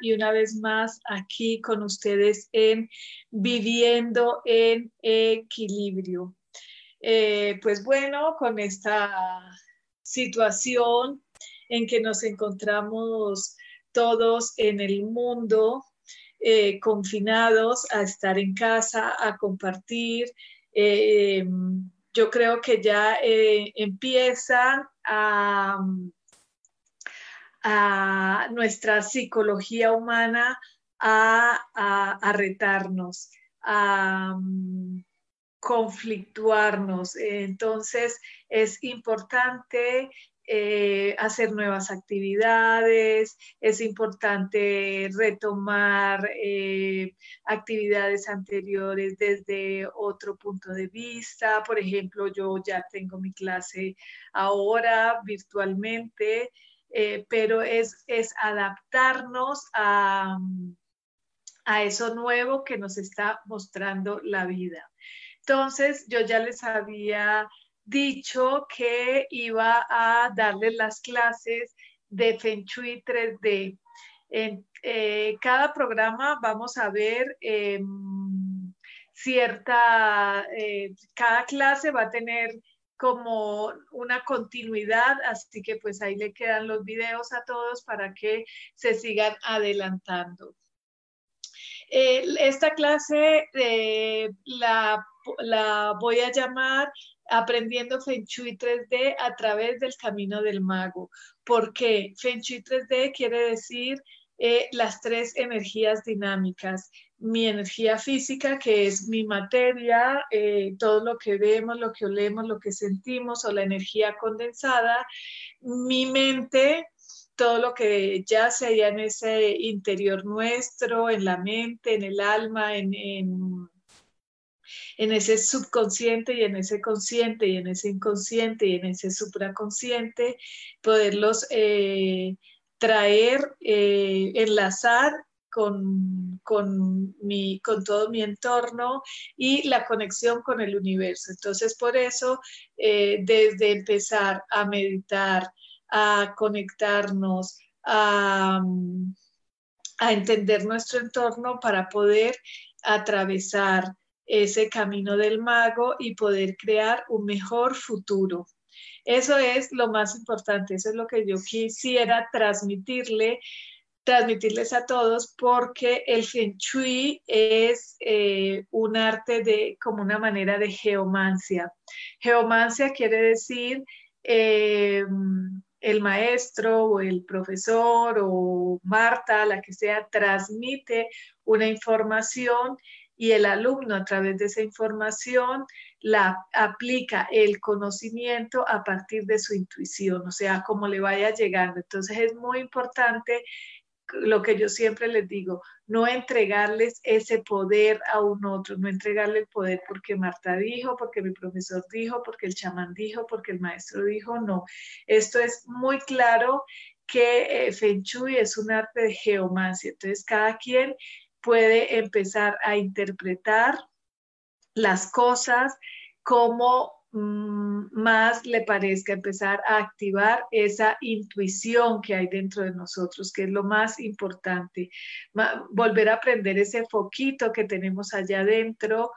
Y una vez más aquí con ustedes en Viviendo en Equilibrio. Eh, pues bueno, con esta situación en que nos encontramos todos en el mundo, eh, confinados a estar en casa, a compartir, eh, yo creo que ya empiezan a a nuestra psicología humana a, retarnos, a mm, conflictuarnos. Entonces es importante eh, hacer nuevas actividades, es importante retomar eh, actividades anteriores desde otro punto de vista. Por ejemplo, yo ya tengo mi clase ahora virtualmente eh, pero es, es adaptarnos a, a eso nuevo que nos está mostrando la vida. Entonces, yo ya les había dicho que iba a darles las clases de Feng Shui 3D. En eh, cada programa vamos a ver em, cierta, eh, cada clase va a tener como una continuidad, así que pues ahí le quedan los videos a todos para que se sigan adelantando. esta clase eh, la, la voy a llamar Aprendiendo Feng Shui 3D a través del camino del mago. ¿Por qué? Feng Shui 3D quiere decir eh, las tres energías dinámicas mi energía física, que es mi materia, eh, todo lo que vemos, lo que olemos, lo que sentimos, o la energía condensada, mi mente, todo lo que ya se en ese interior nuestro, en la mente, en el alma, en, en, ese subconsciente y en ese consciente y en ese inconsciente y en ese supraconsciente, poderlos eh, traer, eh, enlazar con, con, mi, con todo mi entorno y la conexión con el universo. Entonces, por eso, eh, desde empezar a meditar, a conectarnos, a, a entender nuestro entorno para poder atravesar ese camino del mago y poder crear un mejor futuro. Eso es lo más importante, eso es lo que yo quisiera transmitirle transmitirles a todos porque el Feng Shui es eh, un arte de como una manera de geomancia. Geomancia quiere decir eh, el maestro o el profesor o Marta, la que sea, transmite una información y el alumno a través de esa información la aplica el conocimiento a partir de su intuición, o sea, como le vaya llegando. Entonces es muy importante lo que yo siempre les digo, no entregarles ese poder a un otro, no entregarle el poder porque Marta dijo, porque mi profesor dijo, porque el chamán dijo, porque el maestro dijo, no. Esto es muy claro que eh, Feng Shui es un arte de geomancia, entonces cada quien puede empezar a interpretar las cosas como más le parezca empezar a activar esa intuición que hay dentro de nosotros, que es lo más importante. volver a aprender ese foquito que tenemos allá adentro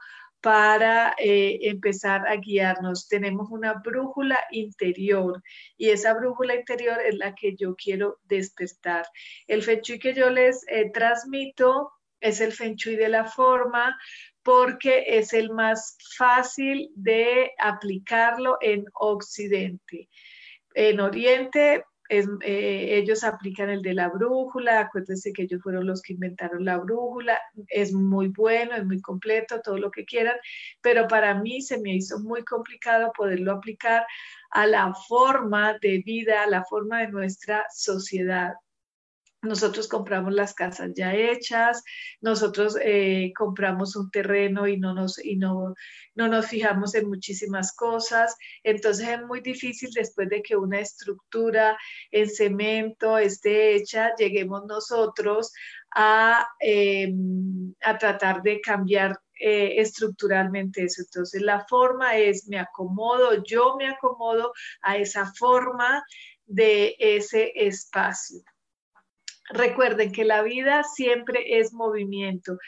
para eh, empezar a guiarnos. Tenemos una brújula interior y esa brújula interior es la que yo quiero despertar. El Feng Shui que yo les eh, transmito es el Feng Shui de la forma porque es el más fácil de aplicarlo en Occidente. En Oriente eh, ellos aplican el de la brújula, acuérdense que ellos fueron los que inventaron la brújula, es muy bueno, es muy completo, todo lo que quieran, pero para mí se me hizo muy complicado poderlo aplicar a la forma de vida, a la forma de nuestra sociedad. Nosotros compramos las casas ya hechas, nosotros eh, compramos un terreno y, no nos, y no, no nos fijamos en muchísimas cosas. Entonces es muy difícil después de que una estructura en cemento esté hecha, lleguemos nosotros a, em, a tratar de cambiar eh, estructuralmente eso. Entonces la forma es, me acomodo, yo me acomodo a esa forma de ese espacio. Recuerden que la vida siempre es movimiento.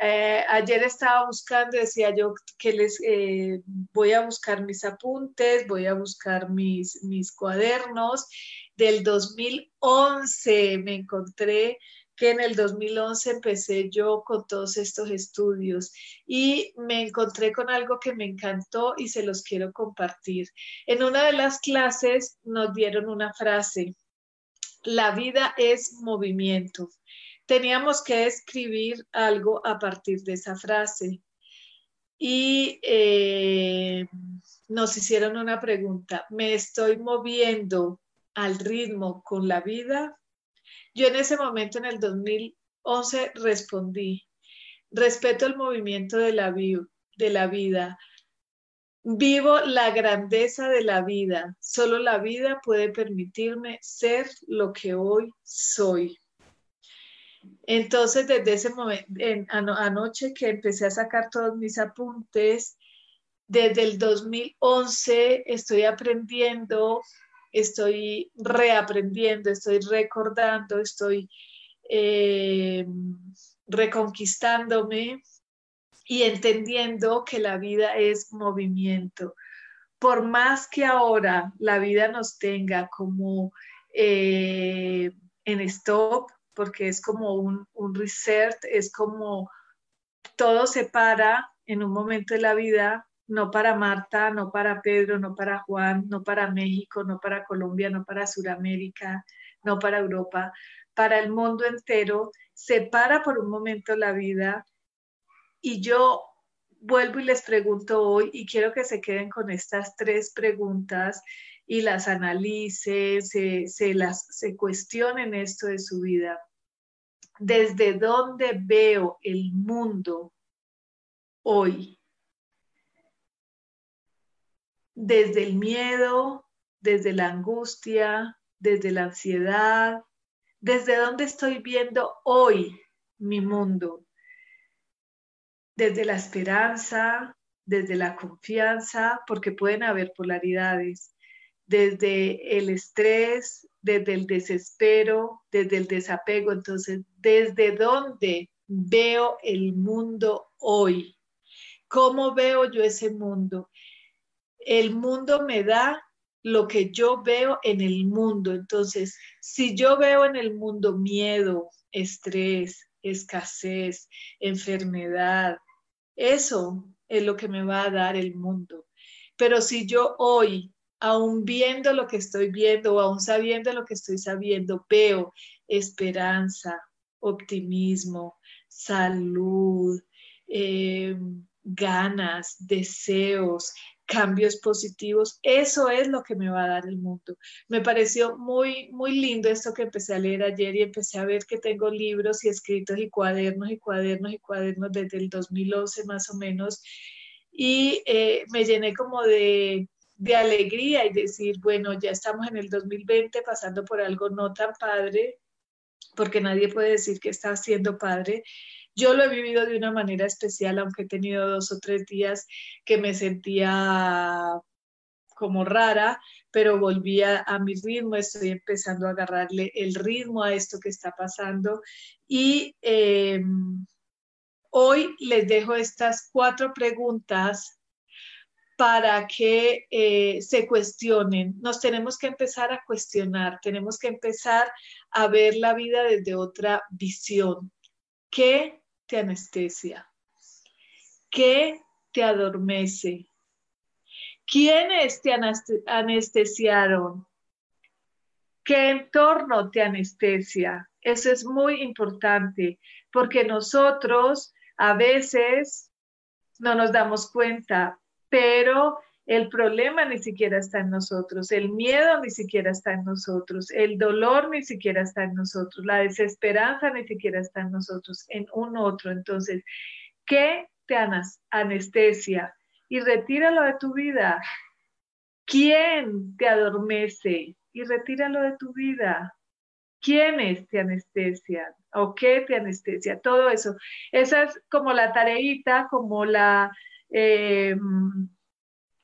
Eh, ayer estaba buscando, decía yo que les eh, voy a buscar mis apuntes, voy a buscar mis, mis cuadernos. Del 2011 me encontré que en el 2011 empecé yo con todos estos estudios y me encontré con algo que me encantó y se los quiero compartir. En una de las clases nos dieron una frase la vida es movimiento. Teníamos que escribir algo a partir de esa frase. Y eh, nos hicieron una pregunta, ¿me estoy moviendo al ritmo con la vida? Yo en ese momento, en el 2011, respondí, respeto el movimiento de la, de la vida, Vivo la grandeza de la vida. Solo la vida puede permitirme ser lo que hoy soy. Entonces, desde ese momento, anoche que empecé a sacar todos mis apuntes, desde el 2011 estoy aprendiendo, estoy reaprendiendo, estoy recordando, estoy eh, reconquistándome y entendiendo que la vida es movimiento. Por más que ahora la vida nos tenga como eh, en stop, porque es como un, un reset, es como todo se para en un momento de la vida, no para Marta, no para Pedro, no para Juan, no para México, no para Colombia, no para Sudamérica, no para Europa, para el mundo entero, se para por un momento la vida y yo vuelvo y les pregunto hoy y quiero que se queden con estas tres preguntas y las analicen, se, las, se cuestionen esto de su vida. ¿Desde dónde veo el mundo hoy? Desde el miedo, desde la angustia, desde la ansiedad, desde dónde estoy viendo hoy mi mundo desde la esperanza, desde la confianza, porque pueden haber polaridades, desde el estrés, desde el desespero, desde el desapego. Entonces, ¿desde dónde veo el mundo hoy? ¿Cómo veo yo ese mundo? El mundo me da lo que yo veo en el mundo. Entonces, si yo veo en el mundo miedo, estrés, escasez, enfermedad, eso es lo que me va a dar el mundo. Pero si yo hoy, aún viendo lo que estoy viendo o aún sabiendo lo que estoy sabiendo, veo esperanza, optimismo, salud, eh, ganas, deseos, cambios positivos. Eso es lo que me va a dar el mundo. Me pareció muy, muy lindo esto que empecé a leer ayer y empecé a ver que tengo libros y escritos y cuadernos y cuadernos y cuadernos desde el 2011 más o menos. Y eh, me llené como de, de alegría y decir, bueno, ya estamos en el 2020 pasando por algo no tan padre, porque nadie puede decir que está siendo padre, yo lo he vivido de una manera especial, aunque he tenido dos o tres días que me sentía como rara, pero volví a, mi ritmo, estoy empezando a agarrarle el ritmo a esto que está pasando y em, hoy les dejo estas cuatro preguntas para que eh, se cuestionen. Nos tenemos que empezar a cuestionar, tenemos que empezar a ver la vida desde otra visión. ¿Qué te anestesia? ¿Qué te adormece? ¿Quiénes te anestesiaron? ¿Qué entorno te anestesia? Eso es muy importante porque nosotros a veces no nos damos cuenta, pero el problema ni siquiera está en nosotros, el miedo ni siquiera está en nosotros, el dolor ni siquiera está en nosotros, la desesperanza ni siquiera está en nosotros, en un otro. Entonces, ¿qué te anestesia? Y retíralo de tu vida. ¿Quién te adormece? y retíralo de tu vida. ¿Quiénes te anestesian? ¿O qué te anestesia? Todo eso. Esa es como la tareita, como la, em,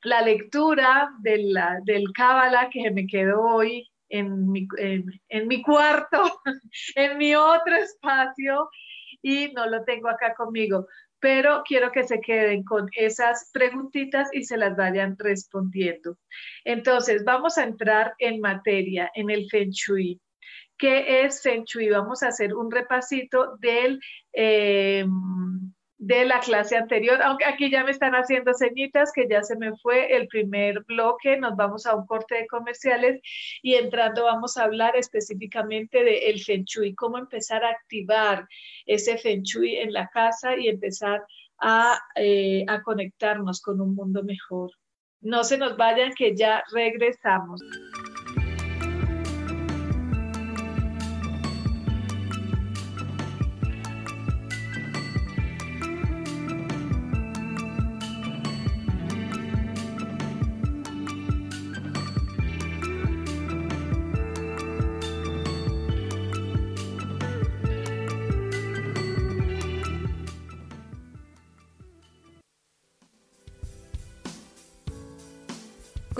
la lectura de la, del Cábala que me quedó hoy en mi, en mi cuarto, en mi otro espacio, y no lo tengo acá conmigo pero quiero que se queden con esas preguntitas y se las vayan respondiendo. Entonces, vamos a entrar en materia, en el Feng Shui. ¿Qué es Feng Shui? Vamos a hacer un repasito del... Eh, de la clase anterior, aunque aquí ya me están haciendo ceñitas que ya se me fue el primer bloque, nos vamos a un corte de comerciales y entrando vamos a hablar específicamente del el Feng Shui, cómo empezar a activar ese Feng Shui en la casa y empezar a, eh, a conectarnos con un mundo mejor. No se nos vayan que ya regresamos.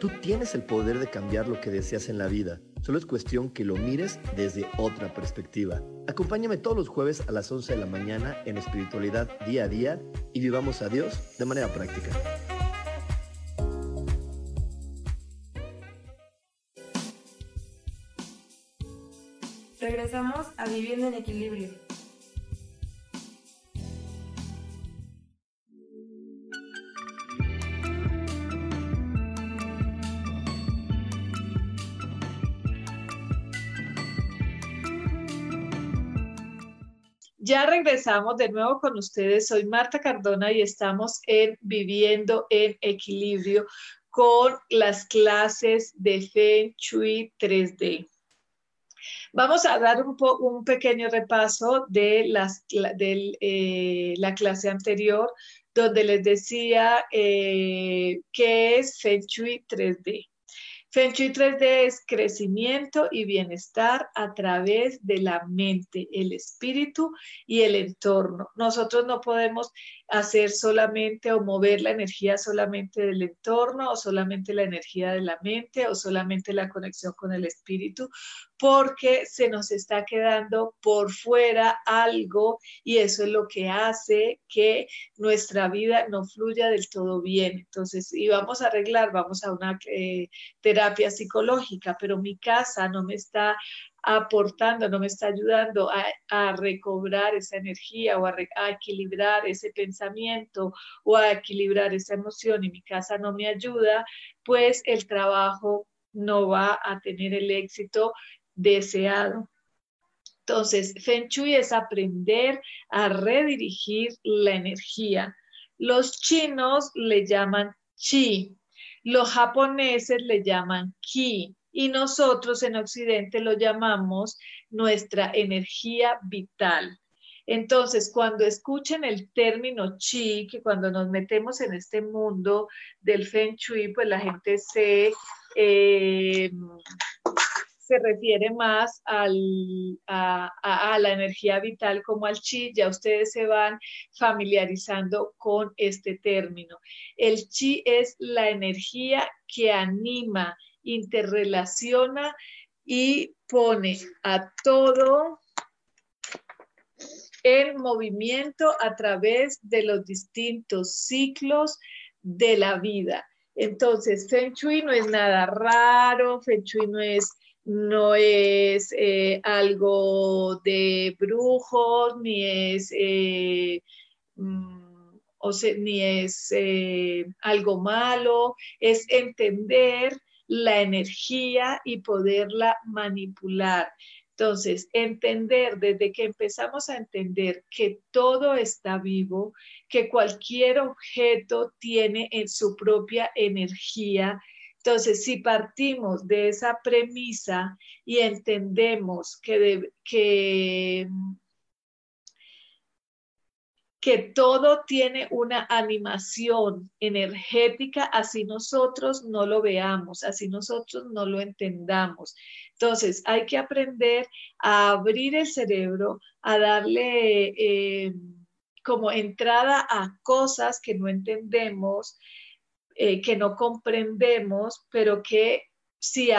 Tú tienes el poder de cambiar lo que deseas en la vida. Solo es cuestión que lo mires desde otra perspectiva. Acompáñame todos los jueves a las 11 de la mañana en espiritualidad día a día y vivamos a Dios de manera práctica. Regresamos a Viviendo en Equilibrio. Ya regresamos de nuevo con ustedes. Soy Marta Cardona y estamos en Viviendo en Equilibrio con las clases de Feng Shui 3D. Vamos a dar un, pequeño repaso de, eh, la clase anterior, donde les decía eh, qué es Feng Shui 3D. Feng Shui 3D es crecimiento y bienestar a través de la mente, el espíritu y el entorno. Nosotros no podemos hacer solamente o mover la energía solamente del entorno o solamente la energía de la mente o solamente la conexión con el espíritu, porque se nos está quedando por fuera algo y eso es lo que hace que nuestra vida no fluya del todo bien. Entonces, y vamos a arreglar, vamos a una eh, terapia psicológica, pero mi casa no me está aportando, no me está ayudando a, recobrar esa energía o a, equilibrar ese pensamiento o a equilibrar esa emoción y mi casa no me ayuda, pues el trabajo no va a tener el éxito deseado. Entonces, Feng Shui es aprender a redirigir la energía. Los chinos le llaman chi, los japoneses le llaman ki y nosotros en Occidente lo llamamos nuestra energía vital. Entonces, cuando escuchen el término chi, que cuando nos metemos en este mundo del feng shui, pues la gente se, eh, se refiere más a, a, la energía vital como al chi, ya ustedes se van familiarizando con este término. El chi es la energía que anima, interrelaciona y pone a todo en movimiento a través de los distintos ciclos de la vida. Entonces, Feng Shui no es nada raro, Feng no es, no es eh, algo de brujos, ni es, eh, mm, o ni es eh, algo malo, es entender la energía y poderla manipular. Entonces, entender desde que empezamos a entender que todo está vivo, que cualquier objeto tiene en su propia energía. Entonces, si partimos de esa premisa y entendemos que, que todo tiene una animación energética, así nosotros no lo veamos, así nosotros no lo entendamos. Entonces, hay que aprender a abrir el cerebro, a darle eh, como entrada a cosas que no entendemos, eh, que no comprendemos, pero que si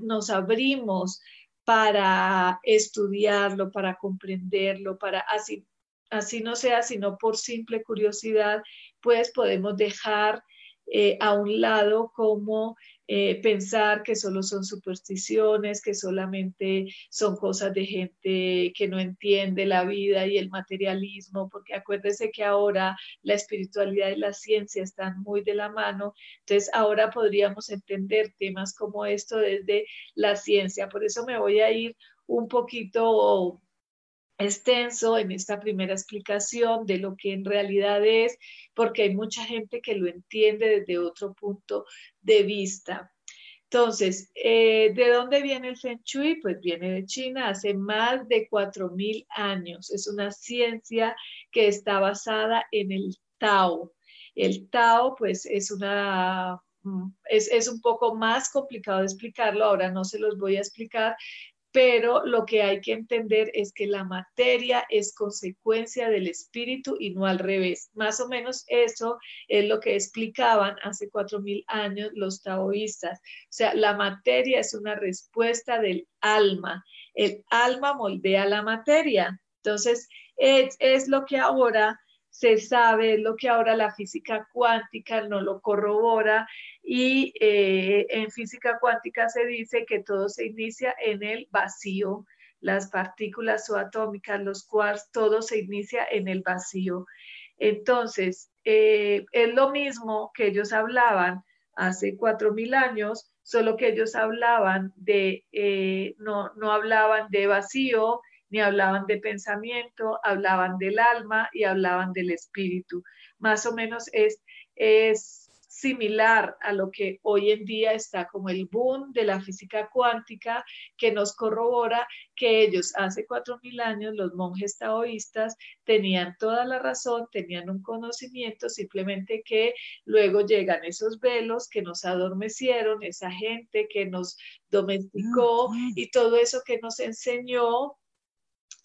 nos abrimos para estudiarlo, para comprenderlo, para así así no sea sino por simple curiosidad, pues podemos dejar eh, a un lado como eh, pensar que solo son supersticiones, que solamente son cosas de gente que no entiende la vida y el materialismo, porque acuérdese que ahora la espiritualidad y la ciencia están muy de la mano, entonces ahora podríamos entender temas como esto desde la ciencia. Por eso me voy a ir un poquito extenso en esta primera explicación de lo que en realidad es, porque hay mucha gente que lo entiende desde otro punto de vista. Entonces, eh, ¿de dónde viene el Feng Shui? Pues viene de China hace más de 4.000 años. Es una ciencia que está basada en el Tao. El Tao, pues, es una mm, es, es, un poco más complicado de explicarlo, ahora no se los voy a explicar, pero lo que hay que entender es que la materia es consecuencia del espíritu y no al revés. Más o menos eso es lo que explicaban hace cuatro mil años los taoístas. O sea, la materia es una respuesta del alma. El alma moldea la materia. Entonces, es, es lo que ahora se sabe, lo que ahora la física cuántica no lo corrobora y eh, en física cuántica se dice que todo se inicia en el vacío, las partículas subatómicas, los quarks, todo se inicia en el vacío. Entonces, eh, es lo mismo que ellos hablaban hace cuatro mil años, solo que ellos hablaban de, eh, no, no hablaban de vacío, ni hablaban de pensamiento, hablaban del alma y hablaban del espíritu. Más o menos es, es similar a lo que hoy en día está como el boom de la física cuántica, que nos corrobora que ellos hace cuatro mil años, los monjes taoístas, tenían toda la razón, tenían un conocimiento, simplemente que luego llegan esos velos que nos adormecieron, esa gente que nos domesticó y todo eso que nos enseñó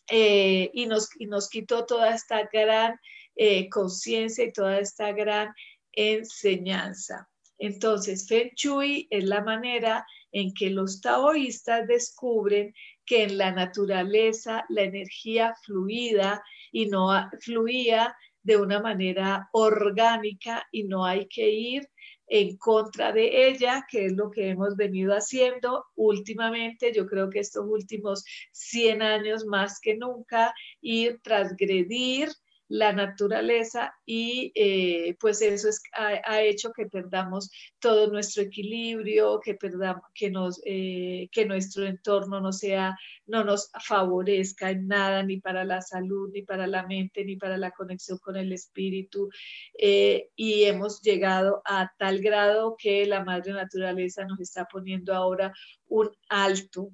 eh, y, nos, y nos quitó toda esta gran eh, conciencia y toda esta gran enseñanza. Entonces, Feng Shui es la manera en que los taoístas descubren que en la naturaleza la energía fluida y no fluía de una manera orgánica y no hay que ir en contra de ella, que es lo que hemos venido haciendo últimamente, yo creo que estos últimos 100 años más que nunca, ir transgredir la naturaleza y eh, pues eso es, ha, hecho que perdamos todo nuestro equilibrio, que perdamos, que, nos, eh, que nuestro entorno no sea, no nos favorezca en nada, ni para la salud, ni para la mente, ni para la conexión con el espíritu. Eh, y hemos llegado a tal grado que la madre naturaleza nos está poniendo ahora un alto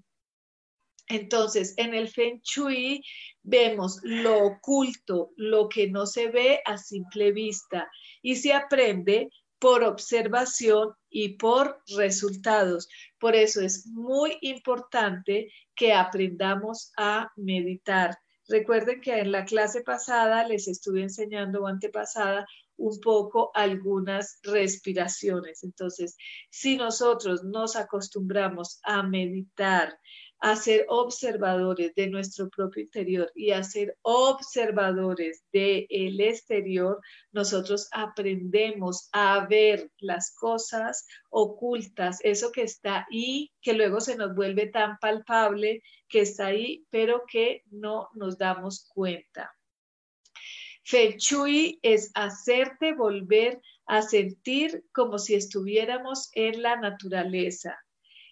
entonces, en el Feng Shui vemos lo oculto, lo que no se ve a simple vista y se aprende por observación y por resultados. Por eso es muy importante que aprendamos a meditar. Recuerden que en la clase pasada les estuve enseñando o antepasada un poco algunas respiraciones. Entonces, si nosotros nos acostumbramos a meditar, a ser observadores de nuestro propio interior y a ser observadores del el exterior, nosotros aprendemos a ver las cosas ocultas, eso que está ahí, que luego se nos vuelve tan palpable, que está ahí, pero que no nos damos cuenta. Feng Shui es hacerte volver a sentir como si estuviéramos en la naturaleza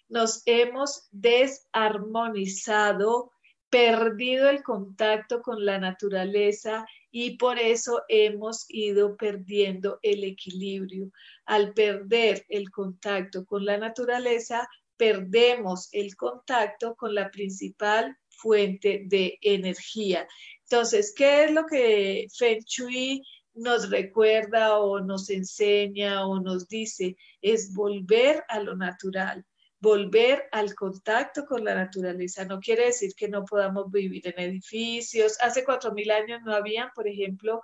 nos hemos desarmonizado, perdido el contacto con la naturaleza y por eso hemos ido perdiendo el equilibrio. Al perder el contacto con la naturaleza, perdemos el contacto con la principal fuente de energía. Entonces, ¿qué es lo que Feng Shui nos recuerda o nos enseña o nos dice? Es volver a lo natural volver al contacto con la naturaleza. No quiere decir que no podamos vivir en edificios. Hace cuatro mil años no habían, por ejemplo,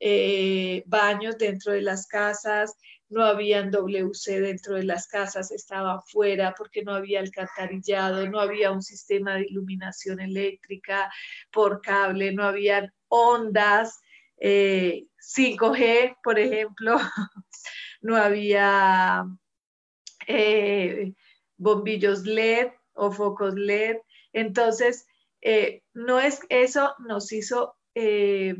eh, baños dentro de las casas, no habían WC dentro de las casas, estaban fuera porque no había alcantarillado, no había un sistema de iluminación eléctrica por cable, no habían ondas 5G, eh, por ejemplo, no había eh, bombillos LED o focos LED. Entonces, eh, no es eso nos hizo, eh,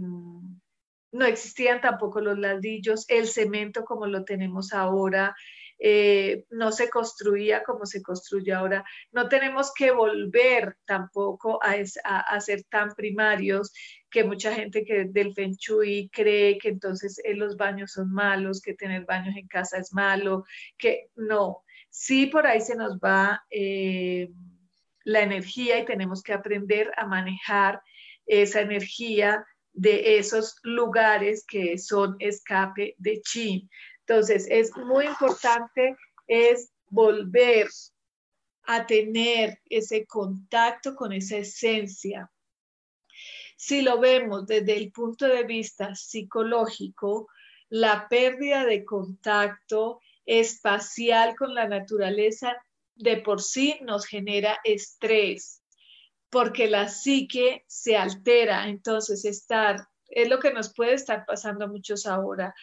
no existían tampoco los ladrillos, el cemento como lo tenemos ahora, eh, no se construía como se construye ahora. No tenemos que volver tampoco a, a, ser tan primarios que mucha gente que del Feng Shui cree que entonces los baños son malos, que tener baños en casa es malo, que no sí por ahí se nos va eh, la energía y tenemos que aprender a manejar esa energía de esos lugares que son escape de chi. Entonces, es muy importante es volver a tener ese contacto con esa esencia. Si lo vemos desde el punto de vista psicológico, la pérdida de contacto espacial con la naturaleza de por sí nos genera estrés, porque la psique se altera. Entonces, estar, es lo que nos puede estar pasando a muchos ahora,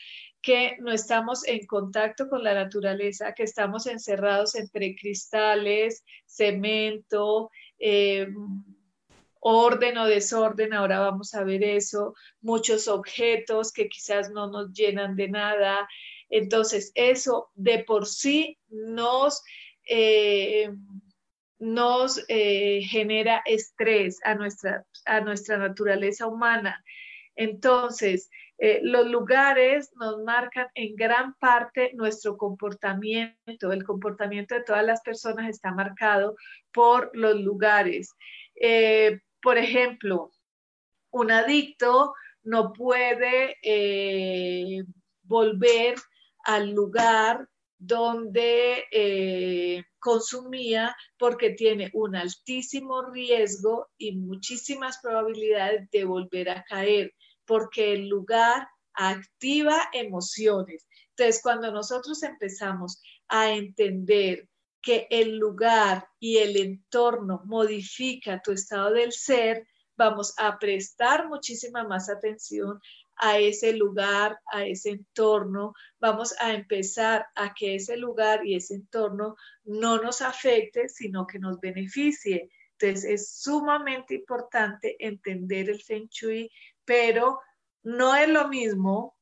que no estamos en contacto con la naturaleza, que estamos encerrados entre cristales, cemento, eh, orden o desorden, ahora vamos a ver eso, muchos objetos que quizás no nos llenan de nada, entonces, eso de por sí nos, eh, nos eh, genera estrés a nuestra, a nuestra naturaleza humana. Entonces, eh, los lugares nos marcan en gran parte nuestro comportamiento. El comportamiento de todas las personas está marcado por los lugares. Por ejemplo, un adicto no puede eh, volver al lugar donde consumía porque tiene un altísimo riesgo y muchísimas probabilidades de volver a caer porque el lugar activa emociones. Entonces, cuando nosotros empezamos a entender que el lugar y el entorno modifica tu estado del ser, vamos a prestar muchísima más atención a ese lugar, a ese entorno, vamos a empezar a que ese lugar y ese entorno no nos afecte, sino que nos beneficie. Entonces es sumamente importante entender el Feng Shui pero no es lo mismo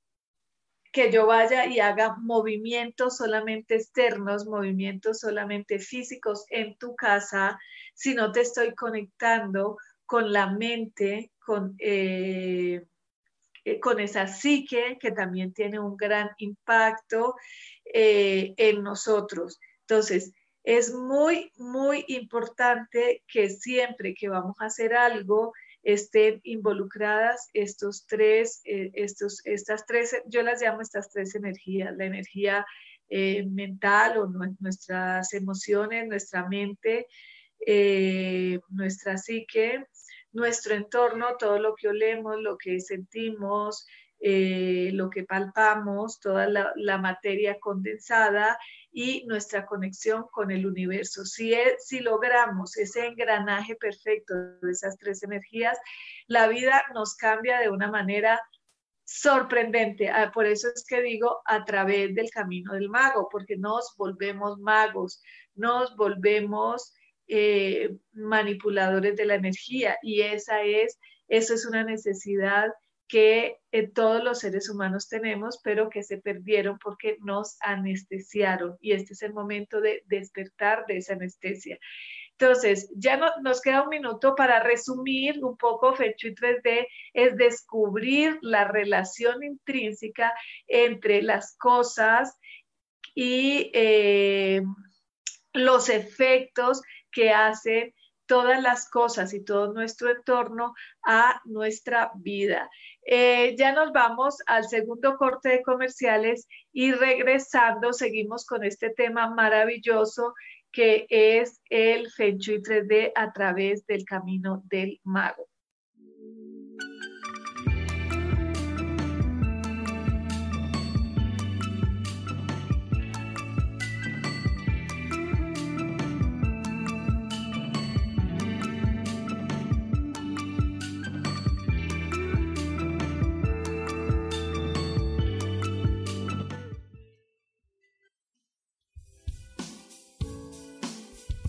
que yo vaya y haga movimientos solamente externos, movimientos solamente físicos en tu casa, si no te estoy conectando con la mente, con, eh, eh, con esa psique que también tiene un gran impacto eh, en nosotros. Entonces, es muy, muy importante que siempre que vamos a hacer algo, estén involucradas estos tres, eh, estos, estas tres, yo las llamo estas tres energías, la energía eh, mental o nuestras emociones, nuestra mente, eh, nuestra psique, nuestro entorno, todo lo que olemos, lo que sentimos, lo que palpamos, toda la, materia condensada y nuestra conexión con el universo. Si, si logramos ese engranaje perfecto de esas tres energías, la vida nos cambia de una manera sorprendente. Ah, por eso es que digo a través del camino del mago, porque nos volvemos magos, nos volvemos eh, manipuladores de la energía y esa es, eso es una necesidad que eh, todos los seres humanos tenemos, pero que se perdieron porque nos anestesiaron. Y este es el momento de despertar de esa anestesia. Entonces, ya no, nos queda un minuto para resumir un poco Fecho y 3D, es descubrir la relación intrínseca entre las cosas y eh, los efectos que hacen todas las cosas y todo nuestro entorno a nuestra vida. Eh, ya nos vamos al segundo corte de comerciales y regresando seguimos con este tema maravilloso que es el Feng Shui 3D a través del camino del mago.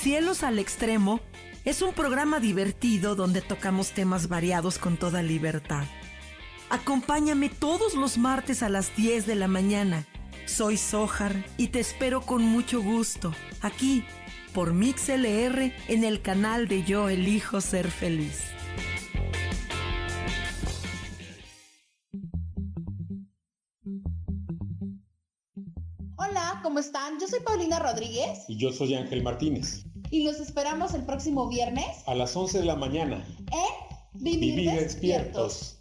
Cielos al Extremo es un programa divertido donde tocamos temas variados con toda libertad. Acompáñame todos los martes a las 10 de la mañana. Soy Sohar y te espero con mucho gusto aquí por MixLR en el canal de Yo Elijo Ser Feliz. Hola, ¿cómo están? Yo soy Paulina Rodríguez. Y yo soy Ángel Martínez y los esperamos el próximo viernes a las 11 de la mañana en Vivir, despiertos.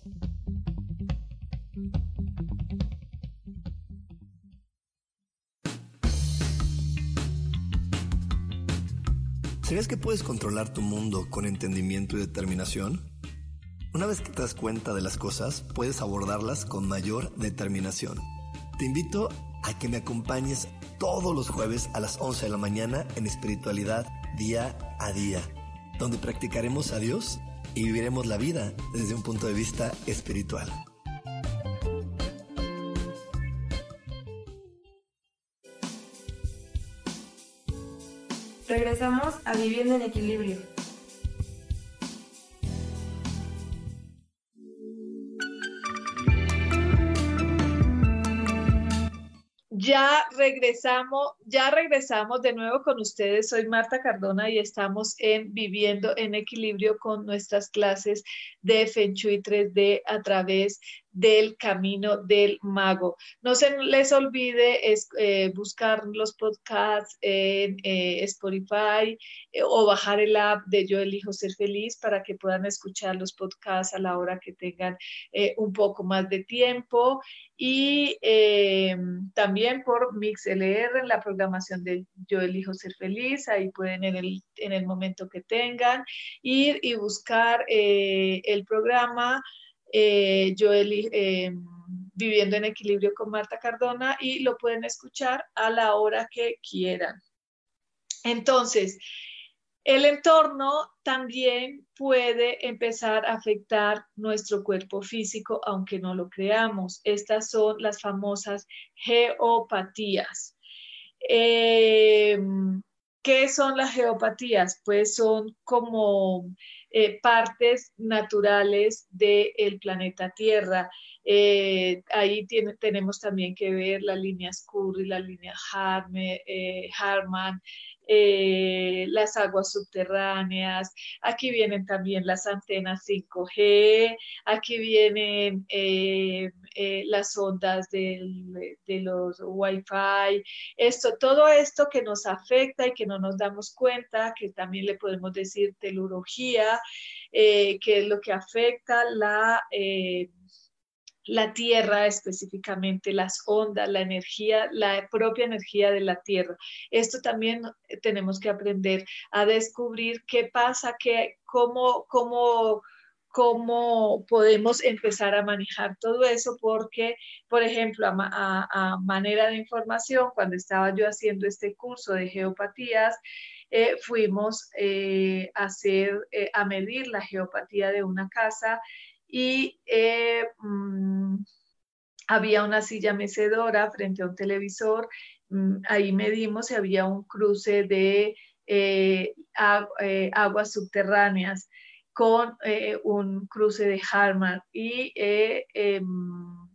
¿Sabías que puedes controlar tu mundo con entendimiento y determinación? Una vez que te das cuenta de las cosas, puedes abordarlas con mayor determinación. Te invito a que me acompañes todos los jueves a las 11 de la mañana en espiritualidad día a día, donde practicaremos a Dios y viviremos la vida desde un punto de vista espiritual. Regresamos a Viviendo en Equilibrio. Ya regresamos, ya regresamos de nuevo con ustedes. Soy Marta Cardona y estamos en Viviendo en Equilibrio con nuestras clases de Feng Shui 3D a través del camino del mago. No se les olvide es, eh, buscar los podcasts en eh, Spotify eh, o bajar el app de Yo Elijo Ser Feliz para que puedan escuchar los podcasts a la hora que tengan un poco más de tiempo. Y también por MixLR la programación de Yo Elijo Ser Feliz, ahí pueden en el, en el momento que tengan ir y buscar el programa eh, yo eh, viviendo en equilibrio con Marta Cardona y lo pueden escuchar a la hora que quieran. Entonces, el entorno también puede empezar a afectar nuestro cuerpo físico, aunque no lo creamos. Estas son las famosas geopatías. Eh, ¿Qué son las geopatías? Pues son como eh, partes naturales del planeta Tierra. Eh, ahí tenemos también que ver la línea Scurry, la línea eh, Harman, eh, las aguas subterráneas, aquí vienen también las antenas 5G, aquí vienen eh, eh, las ondas de los Wi-Fi, esto, todo esto que nos afecta y que no nos damos cuenta, que también le podemos decir telurología, que es lo que afecta la la Tierra específicamente, las ondas, la energía, la propia energía de la Tierra. Esto también tenemos que aprender a descubrir qué pasa, qué, cómo, cómo, cómo podemos empezar a manejar todo eso, porque, por ejemplo, a, manera de información, cuando estaba yo haciendo este curso de geopatías, eh, fuimos eh, a, hacer, eh, a medir la geopatía de una casa y eh, mm, había una silla mecedora frente a un televisor. Mm, ahí medimos y había un cruce de eh, eh, aguas subterráneas con un cruce de Harman. Y em,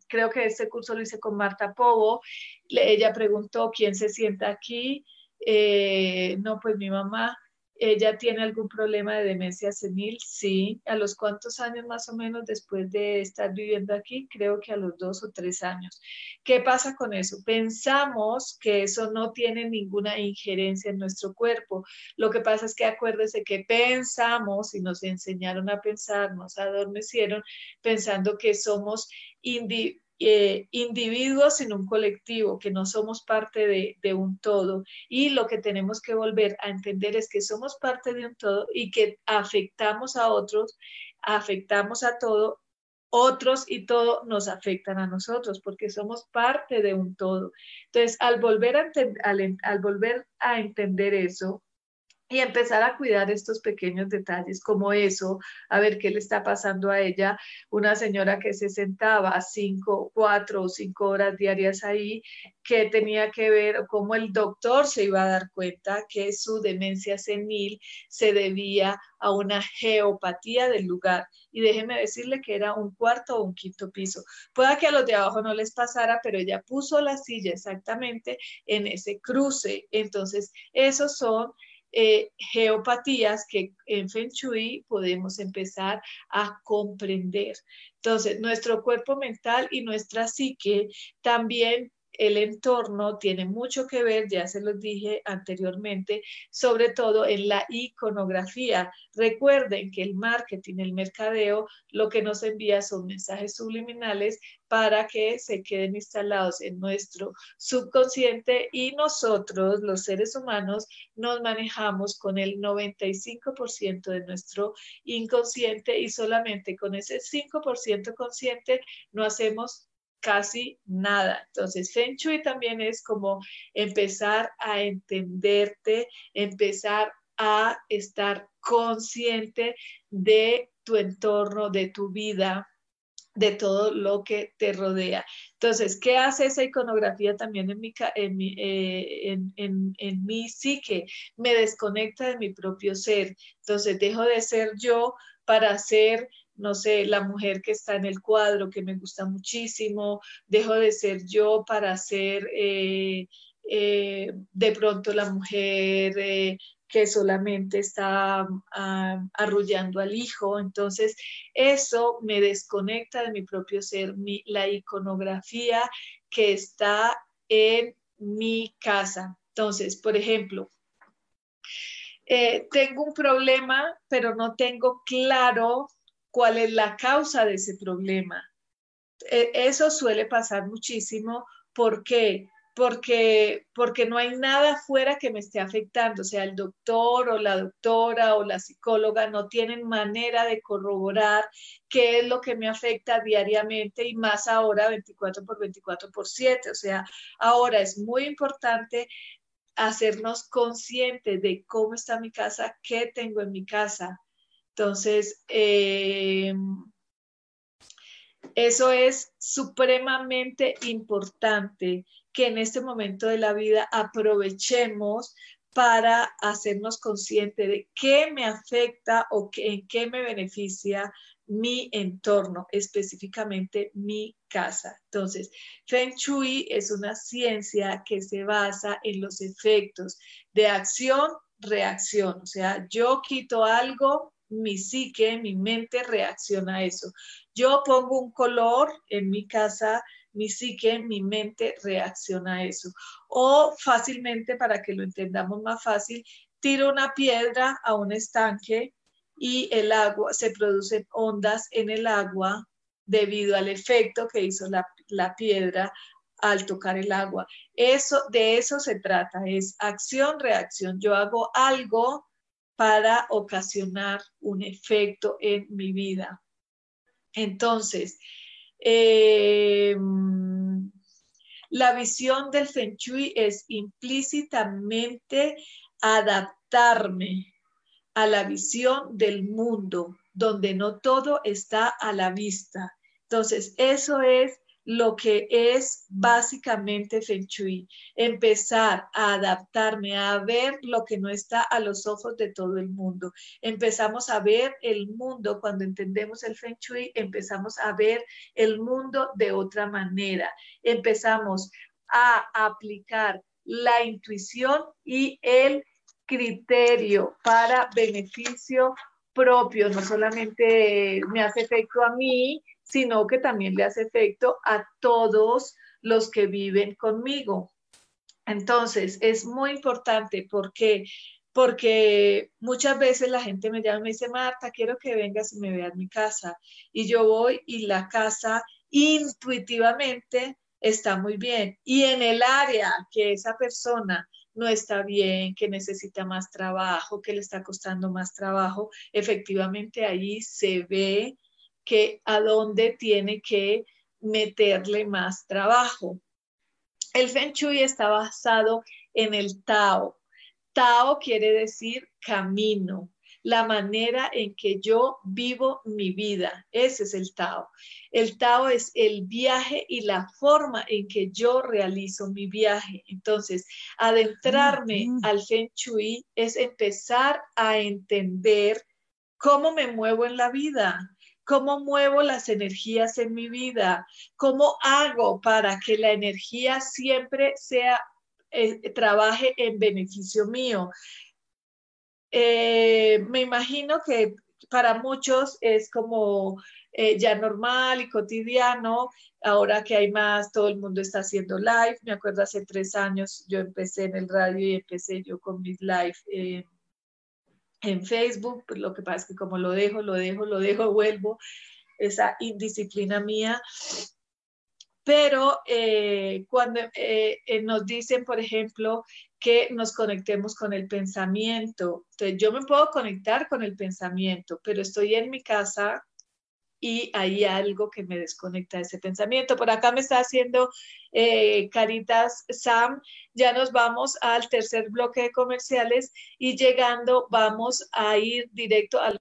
creo que este curso lo hice con Marta Povo. ella preguntó quién se sienta aquí. no, pues mi mamá. ¿Ella tiene algún problema de demencia senil? Sí. ¿A los cuántos años más o menos después de estar viviendo aquí? Creo que a los dos o tres años. ¿Qué pasa con eso? Pensamos que eso no tiene ninguna injerencia en nuestro cuerpo. Lo que pasa es que acuérdese que pensamos y nos enseñaron a pensar, nos adormecieron pensando que somos individuos eh, individuos en un colectivo, que no somos parte de, de, un todo. Y lo que tenemos que volver a entender es que somos parte de un todo y que afectamos a otros, afectamos a todo, otros y todo nos afectan a nosotros porque somos parte de un todo. Entonces, al volver a, al, al volver a entender eso, y empezar a cuidar estos pequeños detalles como eso, a ver qué le está pasando a ella, una señora que se sentaba cinco, cuatro o cinco horas diarias ahí, que tenía que ver cómo el doctor se iba a dar cuenta que su demencia senil se debía a una geopatía del lugar. Y déjeme decirle que era un cuarto o un quinto piso. Pueda que a los de abajo no les pasara, pero ella puso la silla exactamente en ese cruce. Entonces, esos son eh, geopatías que en Feng Shui podemos empezar a comprender. Entonces, nuestro cuerpo mental y nuestra psique también el entorno tiene mucho que ver, ya se los dije anteriormente, sobre todo en la iconografía. Recuerden que el marketing, el mercadeo, lo que nos envía son mensajes subliminales para que se queden instalados en nuestro subconsciente y nosotros, los seres humanos, nos manejamos con el 95% de nuestro inconsciente y solamente con ese 5% consciente no hacemos casi nada. Entonces, Feng también es como empezar a entenderte, empezar a estar consciente de tu entorno, de tu vida, de todo lo que te rodea. Entonces, ¿qué hace esa iconografía también en mi, en mi, eh, en, en mi psique? Me desconecta de mi propio ser. Entonces, dejo de ser yo para ser no sé, la mujer que está en el cuadro, que me gusta muchísimo, dejo de ser yo para ser eh, eh, de pronto la mujer eh, que solamente está ah, arrullando al hijo. Entonces, eso me desconecta de mi propio ser, la iconografía que está en mi casa. Entonces, por ejemplo, tengo un problema, pero no tengo claro cuál es la causa de ese problema. E, eso suele pasar muchísimo. ¿Por qué? Porque, porque no hay nada afuera que me esté afectando, o sea, el doctor o la doctora o la psicóloga no tienen manera de corroborar qué es lo que me afecta diariamente y más ahora 24 por 24 por 7. O sea, ahora es muy importante hacernos conscientes de cómo está mi casa, qué tengo en mi casa, entonces, eh, eso es supremamente importante que en este momento de la vida aprovechemos para hacernos conscientes de qué me afecta o en qué me beneficia mi entorno, específicamente mi casa. Entonces, Feng Shui es una ciencia que se basa en los efectos de acción, reacción. O sea, yo quito algo, mi psique, mi mente reacciona a eso. Yo pongo un color en mi casa, mi psique, mi mente reacciona a eso. O fácilmente, para que lo entendamos más fácil, tiro una piedra a un estanque y el agua, se producen ondas en el agua debido al efecto que hizo la, la piedra al tocar el agua. Eso, de eso se trata, es acción, reacción. Yo hago algo para ocasionar un efecto en mi vida. Entonces, eh, la visión del Feng Shui es implícitamente adaptarme a la visión del mundo, donde no todo está a la vista. Entonces, eso es lo que es básicamente Feng Shui, empezar a adaptarme, a ver lo que no está a los ojos de todo el mundo. Empezamos a ver el mundo, cuando entendemos el Feng Shui, empezamos a ver el mundo de otra manera. Empezamos a aplicar la intuición y el criterio para beneficio propio, no solamente me hace efecto a mí, sino que también le hace efecto a todos los que viven conmigo. Entonces, es muy importante porque porque muchas veces la gente me llama y me dice, Marta, quiero que vengas y me veas mi casa. Y yo voy y la casa intuitivamente está muy bien. Y en el área que esa persona no está bien, que necesita más trabajo, que le está costando más trabajo, efectivamente ahí se ve que a dónde tiene que meterle más trabajo. El Feng Shui está basado en el Tao. Tao quiere decir camino, la manera en que yo vivo mi vida. Ese es el Tao. El Tao es el viaje y la forma en que yo realizo mi viaje. Entonces, adentrarme al Feng Shui es empezar a entender cómo me muevo en la vida, cómo muevo las energías en mi vida, cómo hago para que la energía siempre sea, eh, trabaje en beneficio mío. Eh, me imagino que para muchos es como eh, ya normal y cotidiano, ahora que hay más, todo el mundo está haciendo live. Me acuerdo hace tres años yo empecé en el radio y empecé yo con mis live en Facebook, pues, lo que pasa es que como lo dejo, lo dejo, lo dejo, vuelvo, esa indisciplina mía. Pero eh, cuando eh, eh, nos dicen, por ejemplo, que nos conectemos con el pensamiento, entonces yo me puedo conectar con el pensamiento, pero estoy en mi casa y hay algo que me desconecta de ese pensamiento. Por acá me está haciendo eh, caritas Sam. Ya nos vamos al tercer bloque de comerciales y llegando vamos a ir directo al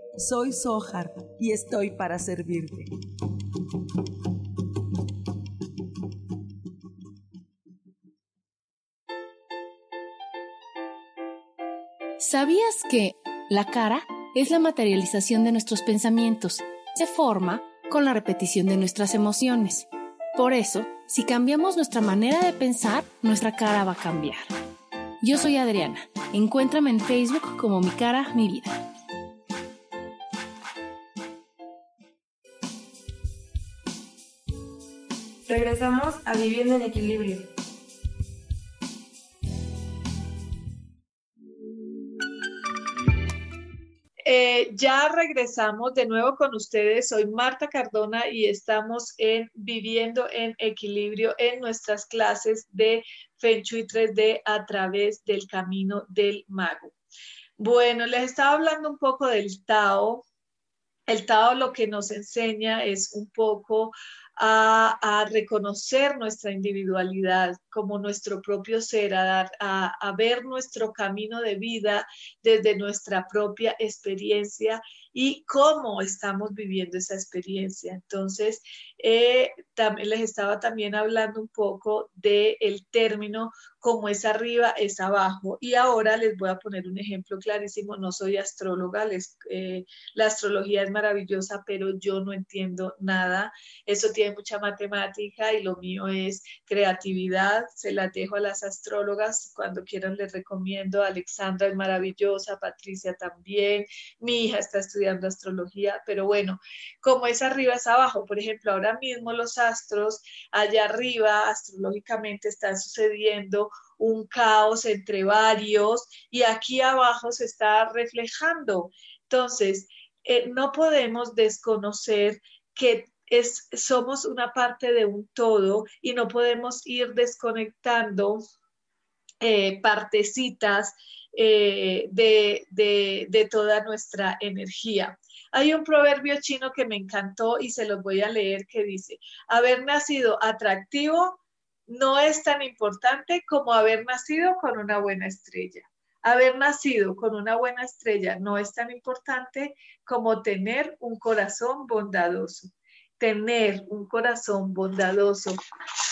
Soy Sohar y estoy para servirte. ¿Sabías que la cara es la materialización de nuestros pensamientos? Se forma con la repetición de nuestras emociones. Por eso, si cambiamos nuestra manera de pensar, nuestra cara va a cambiar. Yo soy Adriana. Encuéntrame en Facebook como Mi Cara, Mi Vida. Regresamos a Viviendo en Equilibrio. Eh, ya regresamos de nuevo con ustedes. Soy Marta Cardona y estamos en Viviendo en Equilibrio en nuestras clases de Feng Shui 3D a través del camino del mago. Bueno, les estaba hablando un poco del Tao. El Tao lo que nos enseña es un poco a, reconocer nuestra individualidad como nuestro propio ser, a, a ver nuestro camino de vida desde nuestra propia experiencia y cómo estamos viviendo esa experiencia. Entonces, eh, les estaba también hablando un poco del el término como es arriba, es abajo. Y ahora les voy a poner un ejemplo clarísimo. No soy astróloga, les, eh, la astrología es maravillosa, pero yo no entiendo nada. Eso tiene mucha matemática y lo mío es creatividad. Se la dejo a las astrólogas. Cuando quieran les recomiendo. Alexandra es maravillosa, Patricia también. Mi hija está estudiando astrología, pero bueno, como es arriba, es abajo. Por ejemplo, ahora mismo los astros allá arriba astrológicamente están sucediendo un caos entre varios y aquí abajo se está reflejando. Entonces, eh, no podemos desconocer que es, somos una parte de un todo y no podemos ir desconectando eh, partecitas eh, de, de, toda nuestra energía. Hay un proverbio chino que me encantó y se los voy a leer que dice, haber nacido atractivo no es tan importante como haber nacido con una buena estrella. Haber nacido con una buena estrella no es tan importante como tener un corazón bondadoso. Tener un corazón bondadoso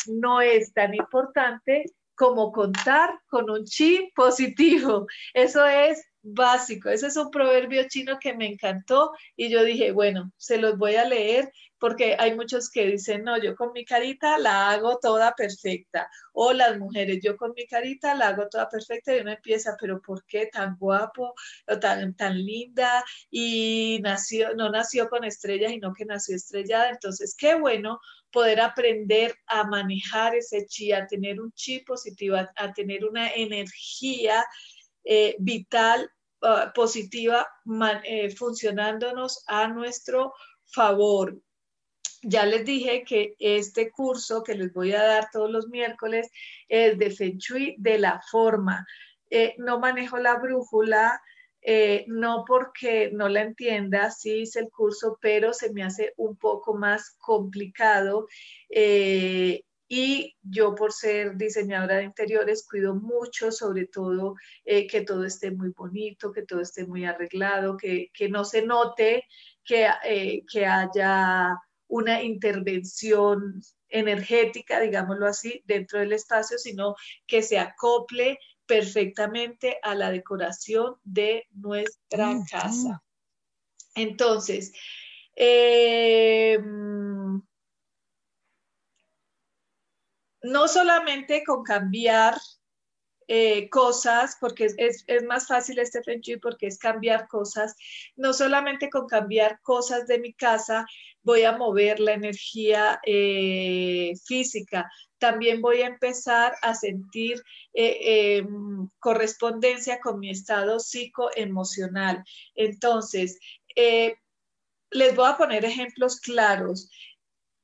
no es tan importante como contar con un chi positivo. Eso es básico. Ese es un proverbio chino que me encantó y yo dije, bueno, se los voy a leer porque hay muchos que dicen, no, yo con mi carita la hago toda perfecta. O las mujeres, yo con mi carita la hago toda perfecta y uno empieza, pero ¿por qué tan guapo o tan, tan linda? Y nació, no nació con estrellas, sino que nació estrellada. Entonces, qué bueno poder aprender a manejar ese chi, a tener un chi positivo, a, tener una energía eh, vital ah, positiva eh, funcionándonos a nuestro favor. Ya les dije que este curso que les voy a dar todos los miércoles es de Feng Shui de la forma. Eh, no manejo la brújula, eh, no porque no la entienda, sí hice el curso, pero se me hace un poco más complicado. Eh, y yo por ser diseñadora de interiores cuido mucho, sobre todo que todo esté muy bonito, que todo esté muy arreglado, que, no se note que, que haya una intervención energética, digámoslo así, dentro del espacio, sino que se acople perfectamente a la decoración de nuestra casa. Entonces, em, no solamente con cambiar eh, cosas, porque es, más fácil este Feng porque es cambiar cosas, no solamente con cambiar cosas de mi casa voy a mover la energía eh, física, también voy a empezar a sentir eh, em, correspondencia con mi estado psicoemocional. Entonces, les voy a poner ejemplos claros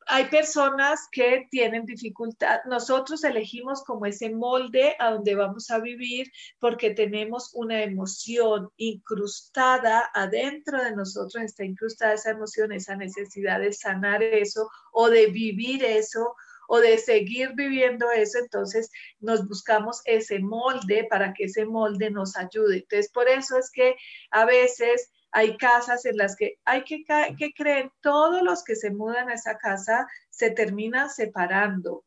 hay personas que tienen dificultad. Nosotros elegimos como ese molde a donde vamos a vivir porque tenemos una emoción incrustada adentro de nosotros, está incrustada esa emoción, esa necesidad de sanar eso o de vivir eso o de seguir viviendo eso, entonces nos buscamos ese molde para que ese molde nos ayude. Entonces, por eso es que a veces hay casas en las que hay que, que creen, todos los que se mudan a esa casa se terminan separando.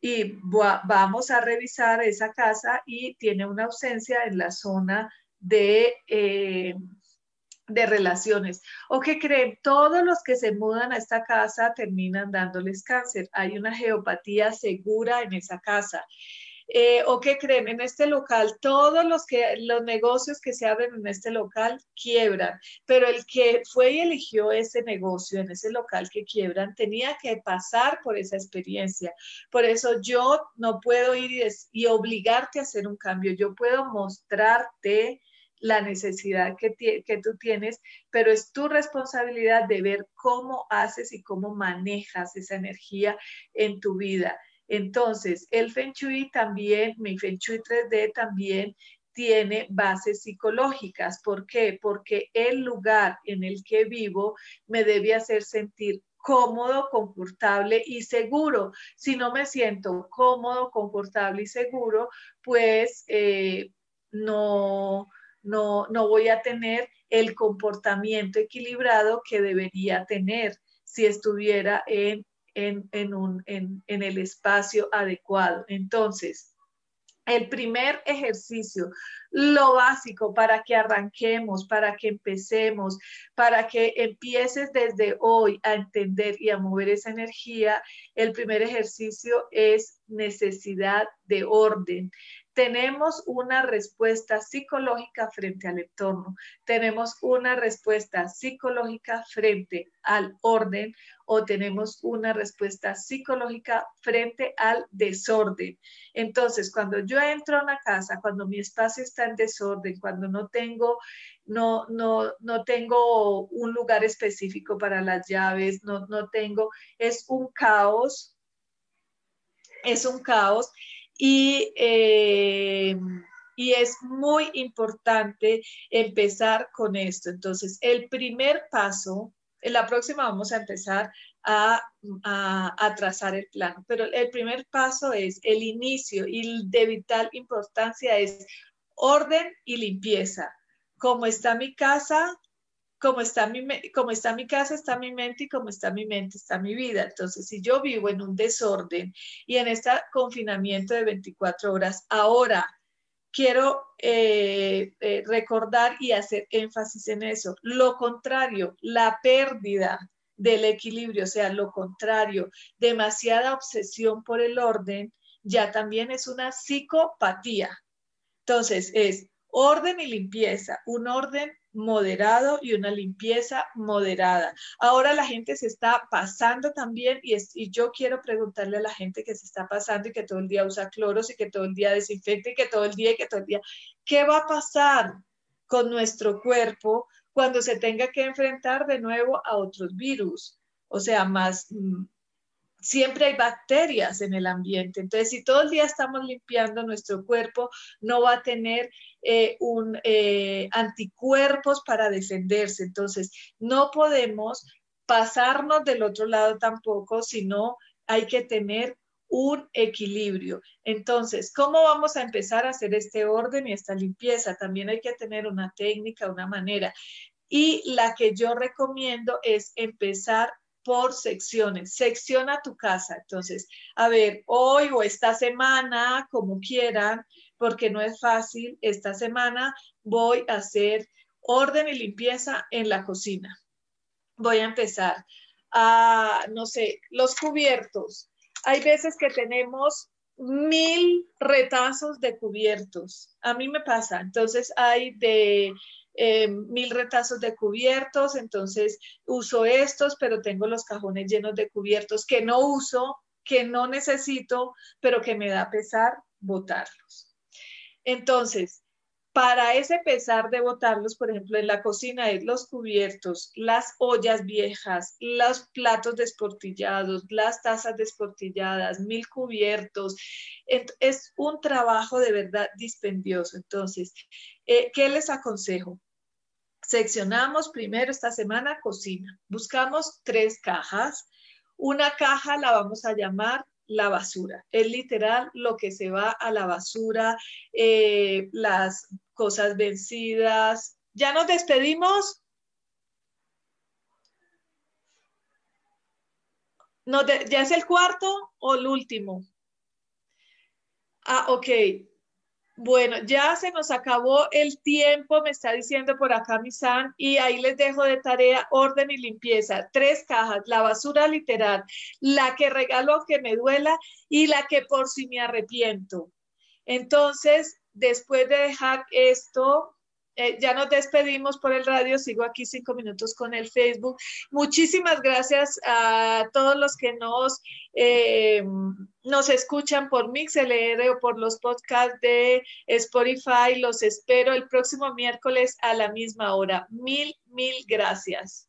Y vamos a revisar esa casa y tiene una ausencia en la zona de, eh, de relaciones. O que creen, todos los que se mudan a esta casa terminan dándoles cáncer. Hay una geopatía segura en esa casa. Eh, o que creen en este local, todos los, que, los negocios que se abren en este local quiebran, pero el que fue y eligió ese negocio en ese local que quiebran tenía que pasar por esa experiencia. Por eso yo no puedo ir y, y obligarte a hacer un cambio, yo puedo mostrarte la necesidad que, que, tú tienes, pero es tu responsabilidad de ver cómo haces y cómo manejas esa energía en tu vida. Entonces, el Feng Shui también, mi Feng Shui 3D también tiene bases psicológicas. ¿Por qué? Porque el lugar en el que vivo me debe hacer sentir cómodo, confortable y seguro. Si no me siento cómodo, confortable y seguro, pues eh, no, no, no voy a tener el comportamiento equilibrado que debería tener si estuviera en en, un, en, en el espacio adecuado. Entonces, el primer ejercicio, lo básico para que arranquemos, para que empecemos, para que empieces desde hoy a entender y a mover esa energía, el primer ejercicio es necesidad de orden. Tenemos una respuesta psicológica frente al entorno, tenemos una respuesta psicológica frente al orden o tenemos una respuesta psicológica frente al desorden. Entonces, cuando yo entro a una casa, cuando mi espacio está en desorden, cuando no tengo, no, no, no tengo un lugar específico para las llaves, no, no tengo, es un caos, es un caos y, eh, y es muy importante empezar con esto. Entonces, el primer paso, en la próxima vamos a empezar a, a, trazar el plano, pero el primer paso es el inicio y de vital importancia es orden y limpieza. ¿Cómo está mi casa? Como está, mi, como está mi casa, está mi mente y como está mi mente, está mi vida. Entonces, si yo vivo en un desorden y en este confinamiento de 24 horas, ahora quiero eh, eh, recordar y hacer énfasis en eso. Lo contrario, la pérdida del equilibrio, o sea, lo contrario, demasiada obsesión por el orden, ya también es una psicopatía. Entonces, es orden y limpieza, un orden moderado y una limpieza moderada. Ahora la gente se está pasando también y, y, yo quiero preguntarle a la gente que se está pasando y que todo el día usa cloros y que todo el día desinfecta y que todo el día y que todo el día, ¿qué va a pasar con nuestro cuerpo cuando se tenga que enfrentar de nuevo a otros virus? O sea, más, mm, siempre hay bacterias en el ambiente. Entonces, si todo el día estamos limpiando nuestro cuerpo, no va a tener eh, un, eh, anticuerpos para defenderse. Entonces, no podemos pasarnos del otro lado tampoco, sino hay que tener un equilibrio. Entonces, ¿cómo vamos a empezar a hacer este orden y esta limpieza? También hay que tener una técnica, una manera. Y la que yo recomiendo es empezar por secciones. Secciona tu casa. Entonces, a ver, hoy o esta semana, como quieran, porque no es fácil, esta semana voy a hacer orden y limpieza en la cocina. Voy a empezar a, no sé, los cubiertos. Hay veces que tenemos mil retazos de cubiertos. A mí me pasa. Entonces hay de eh, mil retazos de cubiertos, entonces uso estos, pero tengo los cajones llenos de cubiertos que no uso, que no necesito, pero que me da pesar botarlos. Entonces, para ese pesar de botarlos, por ejemplo, en la cocina es los cubiertos, las ollas viejas, los platos desportillados, las tazas desportilladas, mil cubiertos. Es un trabajo de verdad dispendioso. Entonces, eh, ¿qué les aconsejo? Seccionamos primero esta semana cocina. Buscamos tres cajas. Una caja la vamos a llamar la basura. Es literal lo que se va a la basura, eh, las cosas vencidas. ¿Ya nos despedimos? No, ¿Ya es el cuarto o el último? Ah, ok. Bueno, ya se nos acabó el tiempo, me está diciendo por acá mi San, y ahí les dejo de tarea orden y limpieza. Tres cajas, la basura literal, la que regalo que me duela y la que por si me arrepiento. Entonces, después de dejar esto, eh, ya nos despedimos por el radio, sigo aquí cinco minutos con el Facebook. Muchísimas gracias a todos los que nos, eh, nos escuchan por MixLR o por los podcasts de Spotify. Los espero el próximo miércoles a la misma hora. Mil, mil gracias.